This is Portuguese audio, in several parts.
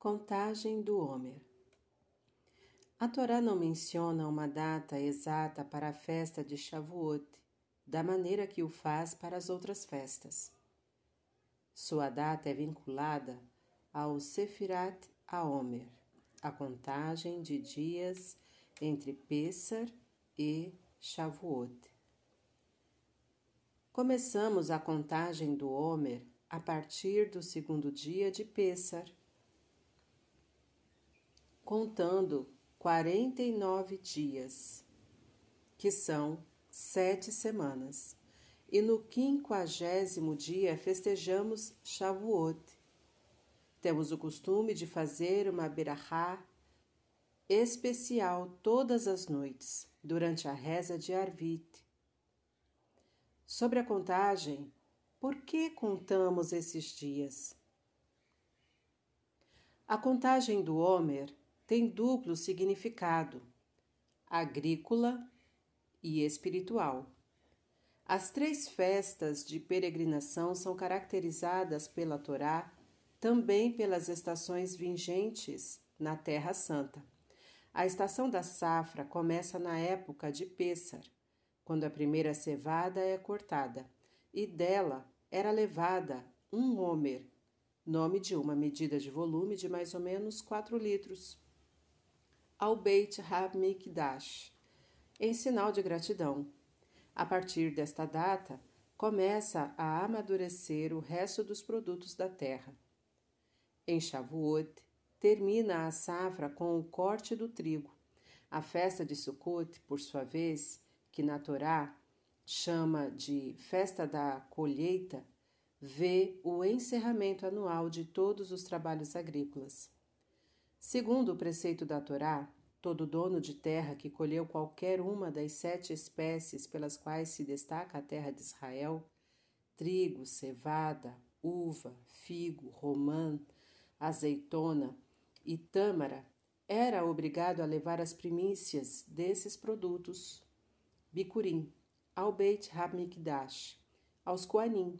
Contagem do Homer A Torá não menciona uma data exata para a festa de Shavuot, da maneira que o faz para as outras festas. Sua data é vinculada ao Sefirat HaOmer, a contagem de dias entre Pessar e Shavuot. Começamos a contagem do Homer a partir do segundo dia de Pessar, contando quarenta e nove dias, que são sete semanas. E no quinquagésimo dia festejamos Shavuot. Temos o costume de fazer uma berahá especial todas as noites, durante a reza de Arvit. Sobre a contagem, por que contamos esses dias? A contagem do Homer tem duplo significado: agrícola e espiritual. As três festas de peregrinação são caracterizadas pela Torá também pelas estações vingentes na Terra Santa. A estação da safra começa na época de Pêssar, quando a primeira cevada é cortada, e dela era levada um homer, nome de uma medida de volume de mais ou menos 4 litros ao Beit HaMikdash, em sinal de gratidão. A partir desta data, começa a amadurecer o resto dos produtos da terra. Em Shavuot, termina a safra com o corte do trigo. A festa de Sukkot, por sua vez, que na Torá chama de festa da colheita, vê o encerramento anual de todos os trabalhos agrícolas. Segundo o preceito da Torá, todo dono de terra que colheu qualquer uma das sete espécies pelas quais se destaca a terra de Israel trigo, cevada, uva, figo, romã, azeitona e tâmara era obrigado a levar as primícias desses produtos, bicurim, ao Beit HaMikdash, aos Koanim,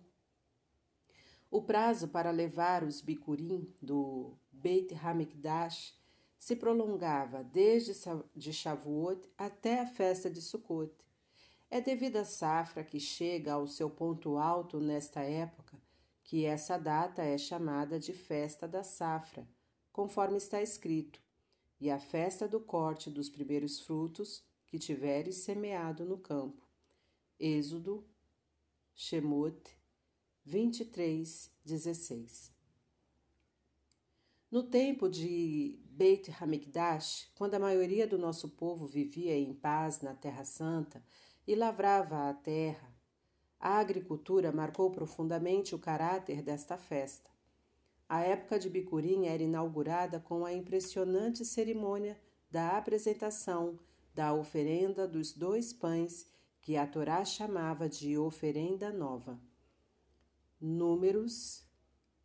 o prazo para levar os bicurim do Beit Hamikdash se prolongava desde de Shavuot até a festa de Sukkot. É devido à safra que chega ao seu ponto alto nesta época que essa data é chamada de Festa da Safra, conforme está escrito, e a festa do corte dos primeiros frutos que tiveres semeado no campo. Êxodo, Shemot 23, 16. No tempo de Beit Hamikdash, quando a maioria do nosso povo vivia em paz na Terra Santa e lavrava a terra, a agricultura marcou profundamente o caráter desta festa. A época de Bicurim era inaugurada com a impressionante cerimônia da apresentação da oferenda dos dois pães que a Torá chamava de oferenda nova. Números,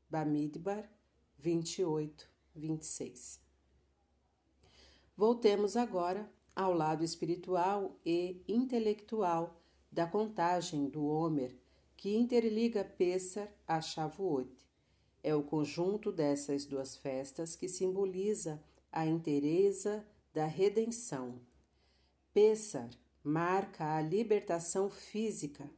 Bamidbar 28, 26. Voltemos agora ao lado espiritual e intelectual da contagem do Homer, que interliga Pessar a Shavuot. É o conjunto dessas duas festas que simboliza a inteireza da redenção. Pessar marca a libertação física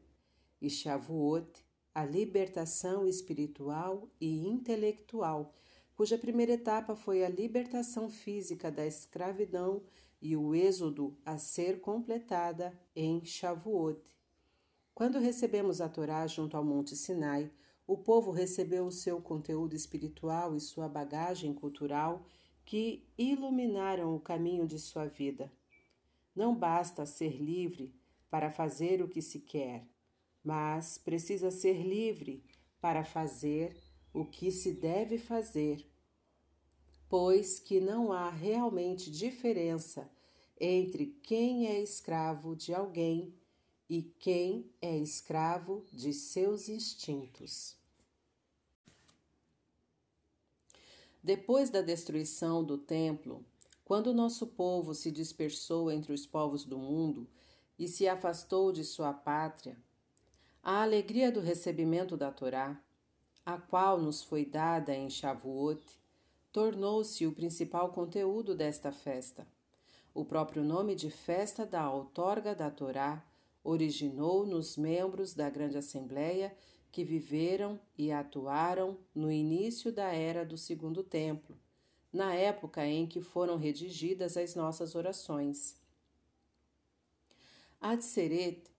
e Shavuot a libertação espiritual e intelectual, cuja primeira etapa foi a libertação física da escravidão e o êxodo a ser completada em Shavuot. Quando recebemos a Torá junto ao Monte Sinai, o povo recebeu o seu conteúdo espiritual e sua bagagem cultural que iluminaram o caminho de sua vida. Não basta ser livre para fazer o que se quer mas precisa ser livre para fazer o que se deve fazer, pois que não há realmente diferença entre quem é escravo de alguém e quem é escravo de seus instintos. Depois da destruição do templo, quando nosso povo se dispersou entre os povos do mundo e se afastou de sua pátria, a alegria do recebimento da Torá, a qual nos foi dada em Shavuot, tornou-se o principal conteúdo desta festa. O próprio nome de festa da outorga da Torá originou nos membros da Grande Assembleia que viveram e atuaram no início da era do Segundo Templo, na época em que foram redigidas as nossas orações. Adseret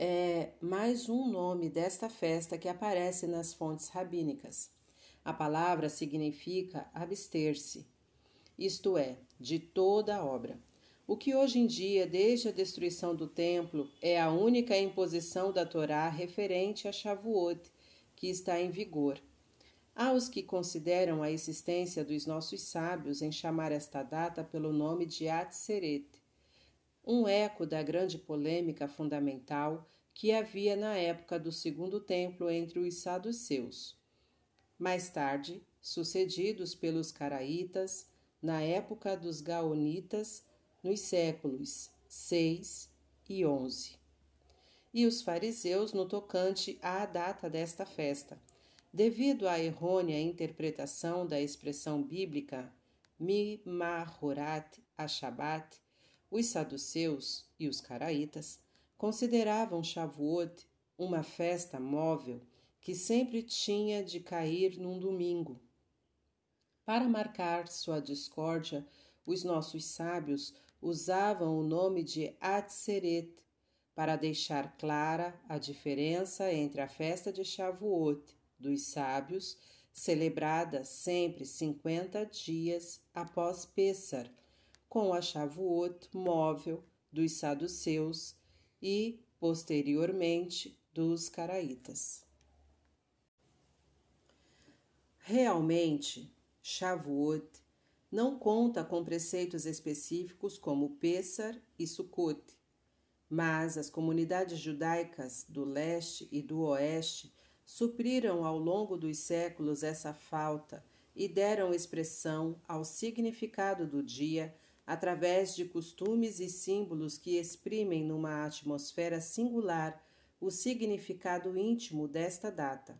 é mais um nome desta festa que aparece nas fontes rabínicas. A palavra significa abster-se, isto é, de toda a obra. O que hoje em dia, desde a destruição do templo, é a única imposição da Torá referente a Shavuot, que está em vigor. Há os que consideram a existência dos nossos sábios em chamar esta data pelo nome de Atzeret, um eco da grande polêmica fundamental que havia na época do Segundo Templo entre os saduceus. Mais tarde, sucedidos pelos caraítas, na época dos gaonitas, nos séculos 6 e 11. E os fariseus no tocante à data desta festa, devido à errônea interpretação da expressão bíblica Mimahorat Ashabat, os saduceus e os caraítas consideravam Shavuot uma festa móvel que sempre tinha de cair num domingo. Para marcar sua discórdia, os nossos sábios usavam o nome de Atzeret para deixar clara a diferença entre a festa de Shavuot dos sábios, celebrada sempre 50 dias após Pessar, com a Shavuot móvel dos saduceus e, posteriormente, dos caraítas. Realmente, Shavuot não conta com preceitos específicos como Pessar e Sukkot, mas as comunidades judaicas do leste e do oeste supriram ao longo dos séculos essa falta e deram expressão ao significado do dia através de costumes e símbolos que exprimem numa atmosfera singular o significado íntimo desta data.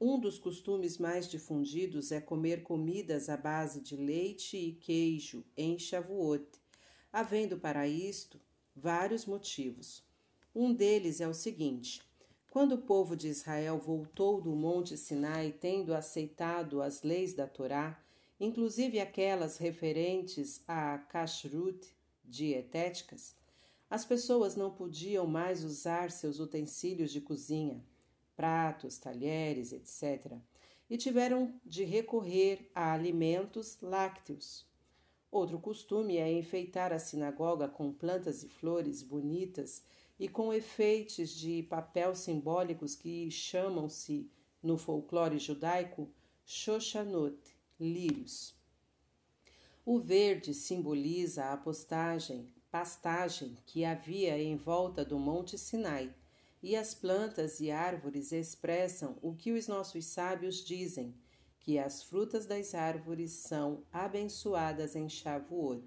Um dos costumes mais difundidos é comer comidas à base de leite e queijo em Shavuot, havendo para isto vários motivos. Um deles é o seguinte: quando o povo de Israel voltou do Monte Sinai, tendo aceitado as leis da Torá, inclusive aquelas referentes a kashrut dietéticas, as pessoas não podiam mais usar seus utensílios de cozinha pratos, talheres, etc., e tiveram de recorrer a alimentos lácteos. Outro costume é enfeitar a sinagoga com plantas e flores bonitas e com efeitos de papel simbólicos que chamam-se, no folclore judaico, Shoshanot, lírios. O verde simboliza a postagem, pastagem que havia em volta do Monte Sinai e as plantas e árvores expressam o que os nossos sábios dizem, que as frutas das árvores são abençoadas em Shavuot,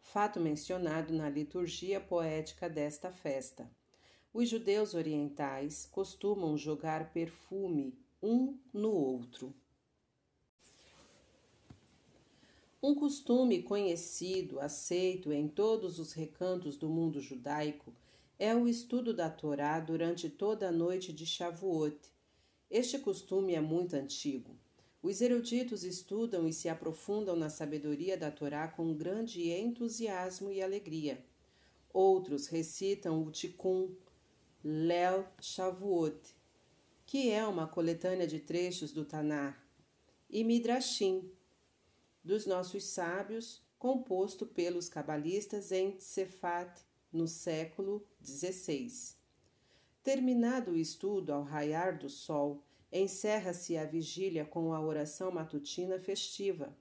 fato mencionado na liturgia poética desta festa. Os judeus orientais costumam jogar perfume um no outro. Um costume conhecido, aceito em todos os recantos do mundo judaico, é o estudo da Torá durante toda a noite de Shavuot. Este costume é muito antigo. Os eruditos estudam e se aprofundam na sabedoria da Torá com grande entusiasmo e alegria. Outros recitam o Tikkun, Lel Shavuot, que é uma coletânea de trechos do Tanar, e Midrashim, dos nossos sábios, composto pelos cabalistas em Sefat no século XVI. Terminado o estudo ao raiar do sol, encerra-se a vigília com a oração matutina festiva.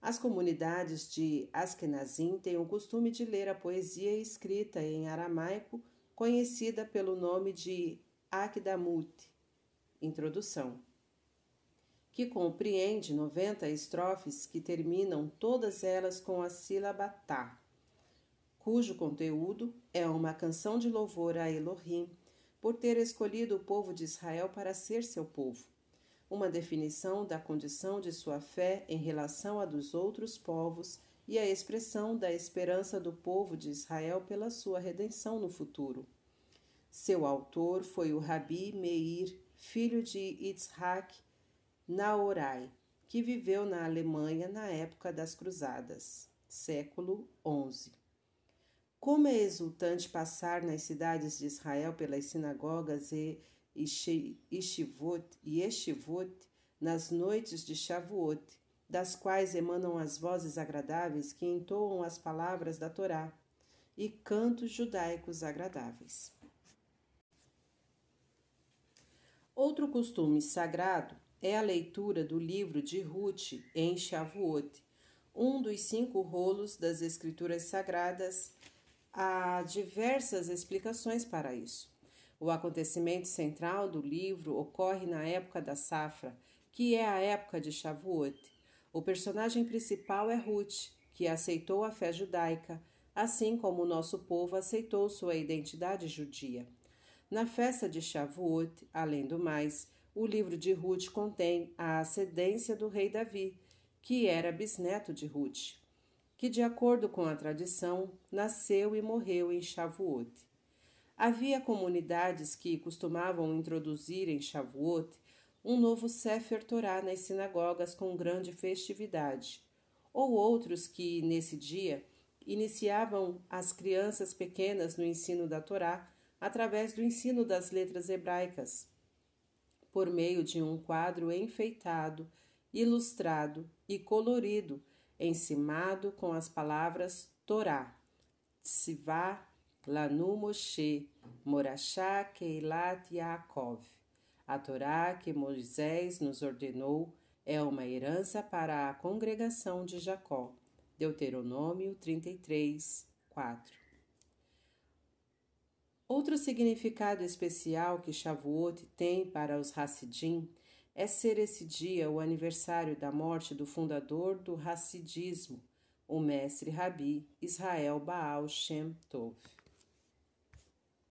As comunidades de Askenazim têm o costume de ler a poesia escrita em aramaico, conhecida pelo nome de Akdamut, introdução, que compreende 90 estrofes que terminam todas elas com a sílaba tá cujo conteúdo é uma canção de louvor a Elohim por ter escolhido o povo de Israel para ser seu povo. uma definição da condição de sua fé em relação à dos outros povos e a expressão da esperança do povo de Israel pela sua redenção no futuro. Seu autor foi o Rabi Meir, filho de Yitzhak Naorai, que viveu na Alemanha na época das Cruzadas, século XI. Como é exultante passar nas cidades de Israel pelas sinagogas e Ishivot e nas noites de Shavuot, das quais emanam as vozes agradáveis que entoam as palavras da Torá, e cantos judaicos agradáveis. Outro costume sagrado é a leitura do livro de Ruth em Shavuot, um dos cinco rolos das Escrituras Sagradas. Há diversas explicações para isso. O acontecimento central do livro ocorre na época da safra, que é a época de Shavuot. O personagem principal é Ruth, que aceitou a fé judaica, assim como o nosso povo aceitou sua identidade judia. Na festa de Shavuot, além do mais, o livro de Ruth contém a ascendência do rei Davi, que era bisneto de Ruth, que, de acordo com a tradição, nasceu e morreu em Shavuot. Havia comunidades que costumavam introduzir em Shavuot um novo Sefer Torah nas sinagogas com grande festividade, ou outros que, nesse dia, iniciavam as crianças pequenas no ensino da Torá através do ensino das letras hebraicas, por meio de um quadro enfeitado, ilustrado e colorido, encimado com as palavras Torá, Tzivá Lanu Moshe, Morachá Keilat Yaakov. A Torá que Moisés nos ordenou é uma herança para a congregação de Jacó. Deuteronômio 33, 4. Outro significado especial que Shavuot tem para os Hassidim é ser esse dia o aniversário da morte do fundador do Hassidismo, o mestre Rabi Israel Baal Shem Tov.